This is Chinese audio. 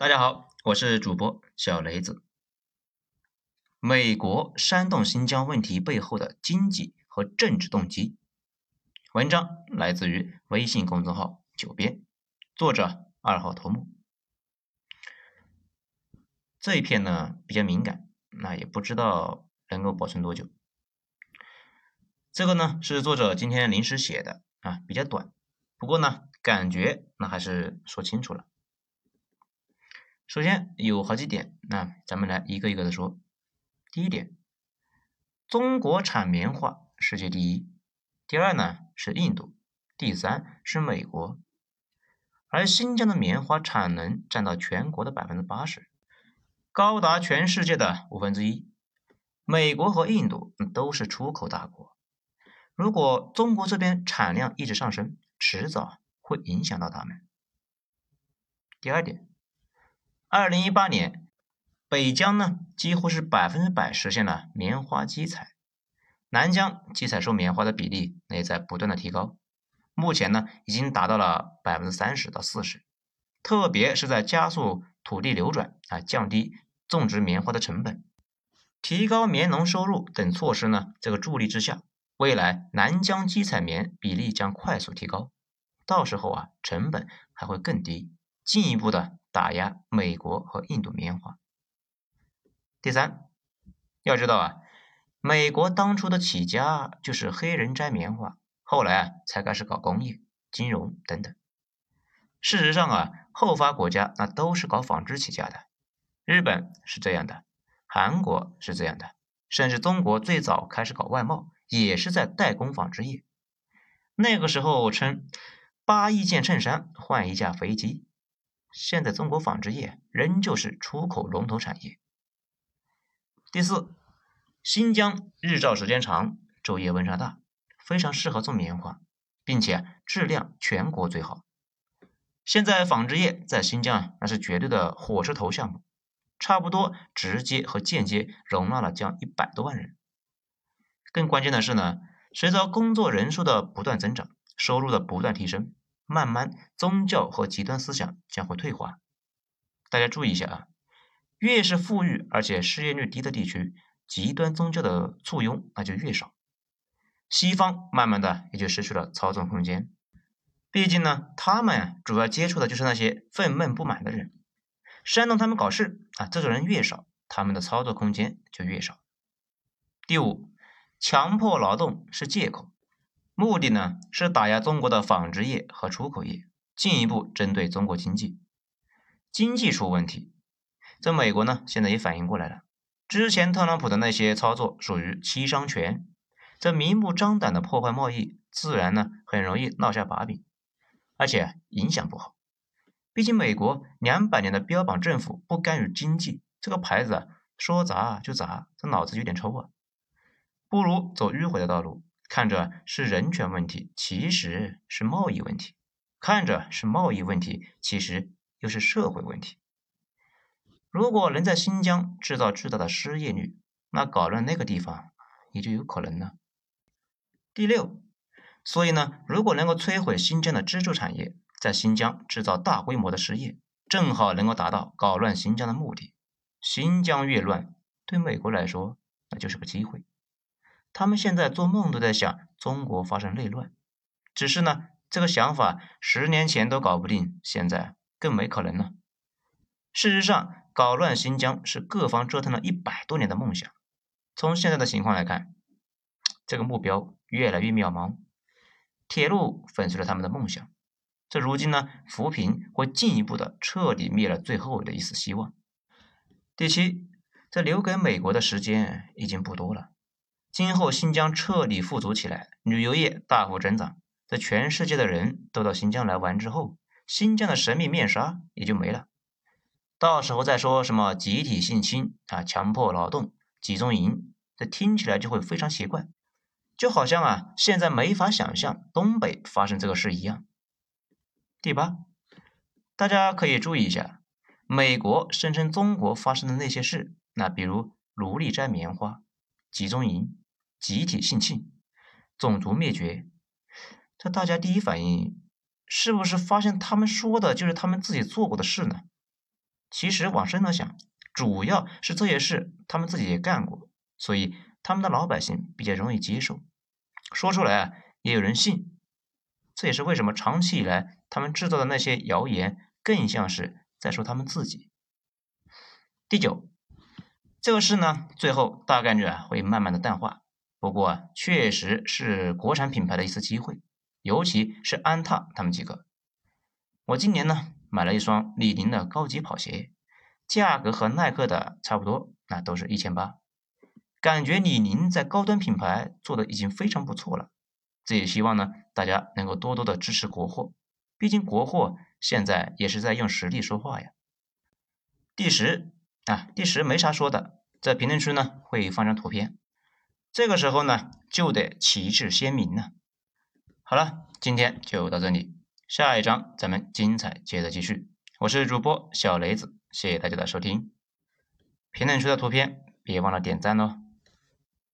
大家好，我是主播小雷子。美国煽动新疆问题背后的经济和政治动机。文章来自于微信公众号“九编”，作者二号头目。这一篇呢比较敏感，那也不知道能够保存多久。这个呢是作者今天临时写的啊，比较短，不过呢感觉那还是说清楚了。首先有好几点，那咱们来一个一个的说。第一点，中国产棉花世界第一。第二呢是印度，第三是美国。而新疆的棉花产能占到全国的百分之八十，高达全世界的五分之一。美国和印度都是出口大国，如果中国这边产量一直上升，迟早会影响到他们。第二点。二零一八年，北疆呢几乎是百分之百实现了棉花机采，南疆机采收棉花的比例也在不断的提高，目前呢已经达到了百分之三十到四十，特别是在加速土地流转啊、降低种植棉花的成本、提高棉农收入等措施呢这个助力之下，未来南疆机采棉比例将快速提高，到时候啊成本还会更低，进一步的。打压美国和印度棉花。第三，要知道啊，美国当初的起家就是黑人摘棉花，后来啊才开始搞工业、金融等等。事实上啊，后发国家那都是搞纺织起家的，日本是这样的，韩国是这样的，甚至中国最早开始搞外贸，也是在代工纺织业。那个时候称八亿件衬衫换一架飞机。现在中国纺织业仍旧是出口龙头产业。第四，新疆日照时间长，昼夜温差大，非常适合种棉花，并且质量全国最好。现在纺织业在新疆啊那是绝对的火车头项目，差不多直接和间接容纳了将一百多万人。更关键的是呢，随着工作人数的不断增长，收入的不断提升。慢慢，宗教和极端思想将会退化。大家注意一下啊，越是富裕而且失业率低的地区，极端宗教的簇拥那就越少。西方慢慢的也就失去了操纵空间。毕竟呢，他们主要接触的就是那些愤懑不满的人，煽动他们搞事啊，这种人越少，他们的操作空间就越少。第五，强迫劳动是借口。目的呢是打压中国的纺织业和出口业，进一步针对中国经济。经济出问题，这美国呢现在也反应过来了。之前特朗普的那些操作属于七伤拳，这明目张胆的破坏贸易，自然呢很容易落下把柄，而且影响不好。毕竟美国两百年的标榜政府不干预经济这个牌子啊，说砸就砸，这脑子有点抽啊，不如走迂回的道路。看着是人权问题，其实是贸易问题；看着是贸易问题，其实又是社会问题。如果能在新疆制造巨大的失业率，那搞乱那个地方也就有可能了。第六，所以呢，如果能够摧毁新疆的支柱产业，在新疆制造大规模的失业，正好能够达到搞乱新疆的目的。新疆越乱，对美国来说那就是个机会。他们现在做梦都在想中国发生内乱，只是呢，这个想法十年前都搞不定，现在更没可能了。事实上，搞乱新疆是各方折腾了一百多年的梦想。从现在的情况来看，这个目标越来越渺茫。铁路粉碎了他们的梦想，这如今呢，扶贫会进一步的彻底灭了最后的一丝希望。第七，这留给美国的时间已经不多了。今后新疆彻底富足起来，旅游业大幅增长，在全世界的人都到新疆来玩之后，新疆的神秘面纱也就没了。到时候再说什么集体性侵啊、强迫劳动、集中营，这听起来就会非常奇怪，就好像啊现在没法想象东北发生这个事一样。第八，大家可以注意一下，美国声称中国发生的那些事，那比如奴隶摘棉花、集中营。集体性侵、种族灭绝，这大家第一反应是不是发现他们说的就是他们自己做过的事呢？其实往深了想，主要是这些事他们自己也干过，所以他们的老百姓比较容易接受，说出来啊也有人信。这也是为什么长期以来他们制造的那些谣言更像是在说他们自己。第九，这个事呢，最后大概率啊会慢慢的淡化，不过啊确实是国产品牌的一次机会，尤其是安踏他们几个。我今年呢买了一双李宁的高级跑鞋，价格和耐克的差不多，那都是一千八。感觉李宁在高端品牌做的已经非常不错了。这也希望呢大家能够多多的支持国货，毕竟国货现在也是在用实力说话呀。第十啊，第十没啥说的，在评论区呢会放张图片，这个时候呢就得旗帜鲜明了。好了，今天就到这里。下一章咱们精彩接着继续，我是主播小雷子，谢谢大家的收听。评论区的图片别忘了点赞哦。